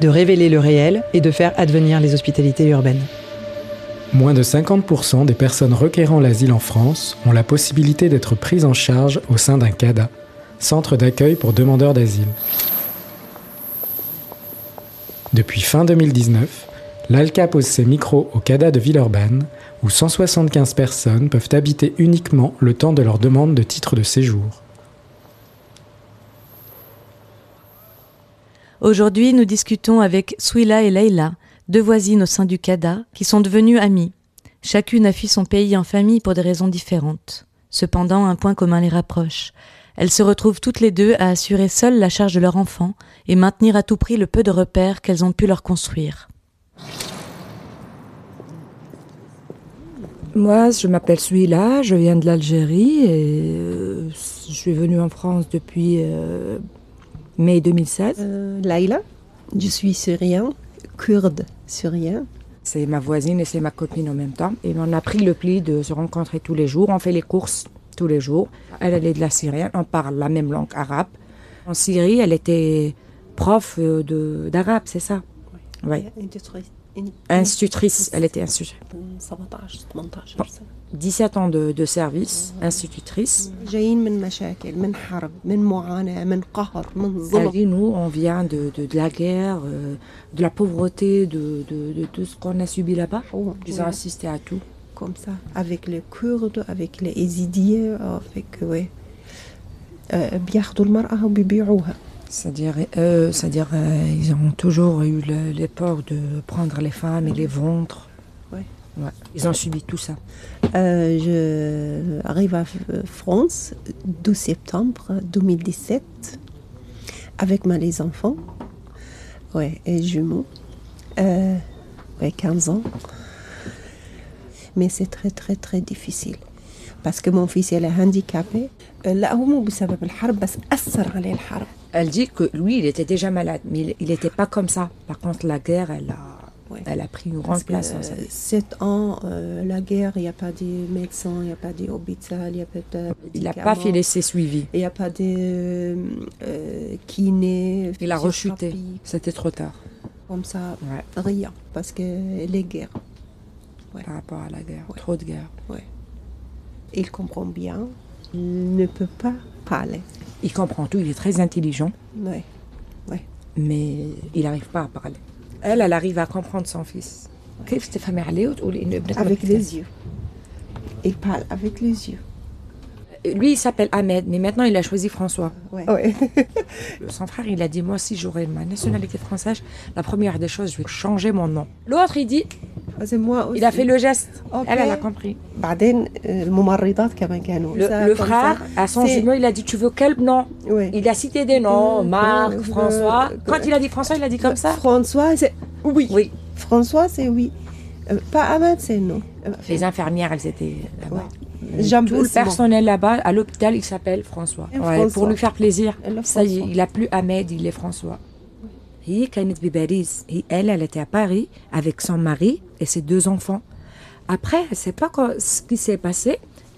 de révéler le réel et de faire advenir les hospitalités urbaines. moins de 50% des personnes requérant l'asile en France ont la possibilité d'être prises en charge au sein d'un CADA, centre d'accueil pour demandeurs d'asile. Depuis fin 2019, l'ALCA pose ses micros au CADA de Villeurbanne, où 175 personnes peuvent habiter uniquement le temps de leur demande de titre de séjour. Aujourd'hui, nous discutons avec Souila et Leïla, deux voisines au sein du CADA, qui sont devenues amies. Chacune a fui son pays en famille pour des raisons différentes. Cependant, un point commun les rapproche. Elles se retrouvent toutes les deux à assurer seules la charge de leur enfant et maintenir à tout prix le peu de repères qu'elles ont pu leur construire. Moi, je m'appelle Souila, je viens de l'Algérie et euh, je suis venue en France depuis euh, mai 2016. Euh, Laïla, je suis syrien, kurde syrien. C'est ma voisine et c'est ma copine en même temps. Et on a pris le pli de se rencontrer tous les jours. On fait les courses tous les jours. Elle, elle est de la Syrienne, on parle la même langue arabe. En Syrie, elle était prof euh, d'arabe, c'est ça? Oui Institutrice, elle était institutrice. 17 ans de, de service, institutrice. جايين من مشاكل من حرب من معاناة من قهر من Elle ظلم dit, nous, on vient de, de, de la guerre, euh, de la pauvreté, de, de, de tout ce qu'on a subi là-bas. Oh, Ils ont ouais, assisté à tout. comme ça avec les Kurdes avec les Yézidiens avec ouais آه، بياخدوا المرأة وبيبيعوها c'est-à-dire, euh, c'est-à-dire euh, ils ont toujours eu le- les peurs de prendre les femmes et les ventres. Ouais. Ouais. Ils ont subi tout ça. Euh, je arrive à France 12 septembre 2017 avec ma les enfants ouais, et jumeaux. Euh, ouais, 15 ans. Mais c'est très très très difficile parce que mon fils il est handicapé. Euh, لا هو مو بسبب الحرب بس أثر عليه الحرب. Elle dit que lui, il était déjà malade, mais il n'était pas comme ça. Par contre, la guerre, elle a, Ouais. elle a pris une Parce grande que, place dans sa euh, vie. sept ans, euh, la guerre, il n'y a pas de médecin, il n'y a pas d'hôpital, il n'y a pas de. Il n'a pas fait laisser suivi. Il n'y a pas de euh, kiné. Il a rechuté. physiothérapie, C'était trop tard. Comme ça, Ouais. rien. Parce que les guerres, Par rapport à la guerre. Ouais. Trop de guerre. Il comprend bien. Il ne peut pas parler. Il comprend tout. Il est très intelligent. Oui. oui. Mais il n'arrive pas à parler. Elle, elle arrive à comprendre son fils. Avec les yeux. Il parle avec les yeux. Lui, il s'appelle Ahmed, mais maintenant, il a choisi François. Ouais. Ouais. Son frère, il a dit, moi, si j'aurais ma nationalité française, la première des choses, je vais changer mon nom. L'autre, il dit, ah, c'est moi. Il a fait le geste. Okay. Elle, elle a compris. Euh, le, le frère, à son jumeau, il a dit Tu veux quel nom. Il a cité des noms Marc, François. Quand il a dit François, il a dit comme ça François, c'est oui. oui. François, c'est oui. Euh, pas Ahmed, c'est non. Euh, Les infirmières, elles étaient là-bas. Ouais. Tout le personnel là-bas, à l'hôpital, il s'appelle François. François. Pour lui faire plaisir. Ça y est, il n'a plus Ahmed, il est François. هي كانت بباريس. Et Elle, elle était à Paris avec son mari et ses deux enfants. Après, elle sait pas quoi- ce qui s'est passé.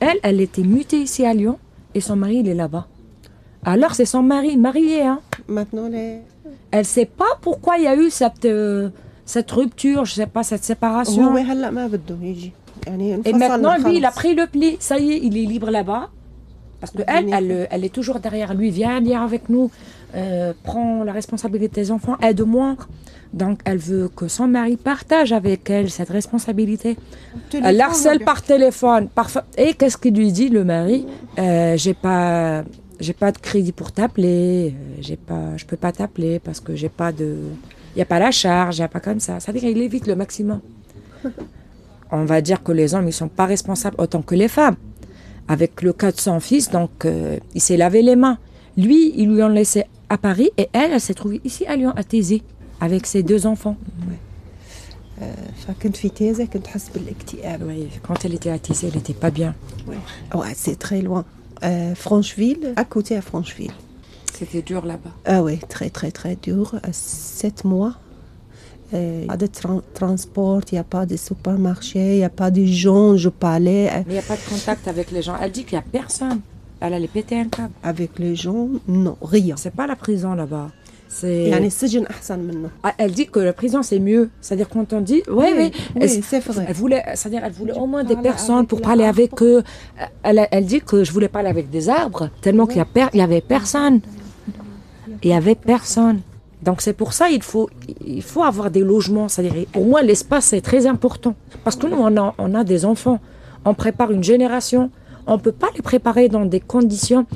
Elle, elle était mutée ici à Lyon et son mari, il est là-bas. Alors, c'est son mari, marié, hein. Maintenant, les. Elle sait pas pourquoi il y a eu cette, euh, cette rupture, je sais pas, cette séparation. هو هلا ما بده يجي يعني Et انفصلنا maintenant, lui, il a خلص. pris le pli. Ça y est, il est libre là-bas. Parce que elle, elle, elle est toujours derrière lui. Viens, viens avec nous. Euh, prends la responsabilité des enfants. Aide-moi. Donc, elle veut que son mari partage avec elle cette responsabilité. Téléphone, Elle harcèle bien. par téléphone. Et qu'est-ce qu'il lui dit, le mari? Euh, J'ai pas, j'ai pas de crédit pour t'appeler. euh, J'ai pas, je peux pas t'appeler parce que j'ai pas de, il y a pas la charge, il y a pas comme ça. C'est-à-dire qu'il évite le maximum. On va dire que les hommes, ils sont pas responsables autant que les femmes. Avec le cas de son fils, donc euh, il s'est lavé les mains. Lui, ils lui ont laissé à Paris et elle, elle s'est trouvée ici à Lyon, à Thésée, avec ses deux enfants. Euh, quand elle était à Thésée, elle n'était pas bien. Ouais. C'est très loin. Euh, Francheville, à côté à Francheville. C'était dur là-bas. Ah oui, très très très dur. Sept mois. Euh, il n'y a pas de transport, il n'y a pas de supermarché, il n'y a pas de gens, je parlais. Euh, Mais il n'y a pas de contact avec les gens. Elle dit qu'il n'y a personne. Elle allait péter un câble. Avec les gens, non, rien. C'est pas la prison là-bas. C'est... Ah, elle dit que la prison c'est mieux. C'est-à-dire quand on dit, oui, oui, c'est vrai. Elle voulait, c'est-à-dire elle voulait au moins des personnes pour parler avec eux. Elle, dit que je voulais parler avec des arbres tellement qu'il y, avait personne. Il y avait personne. Donc c'est pour ça il faut il faut avoir des logements. C'est-à-dire pour moi l'espace c'est très important parce que nous on a on a des enfants, on prépare une génération on peut pas les préparer dans des conditions.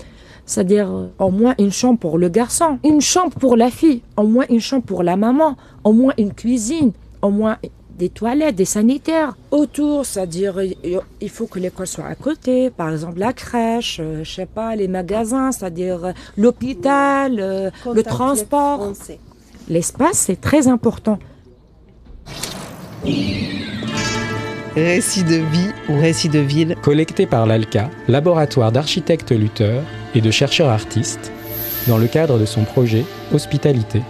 C'est-à-dire au moins une chambre pour le garçon, une chambre pour la fille, au moins une chambre pour la maman, au moins une cuisine, au moins des toilettes, des sanitaires autour, c'est-à-dire il faut que l'école soit à côté, par exemple la crèche, euh, je sais pas, les magasins, c'est-à-dire euh, l'hôpital, euh, le transport. L'espace c'est très important. Récit de vie ou récit de ville, Collecté par l'ALCA, laboratoire d'architectes lutteurs et de chercheurs artistes, dans le cadre de son projet Hospitalité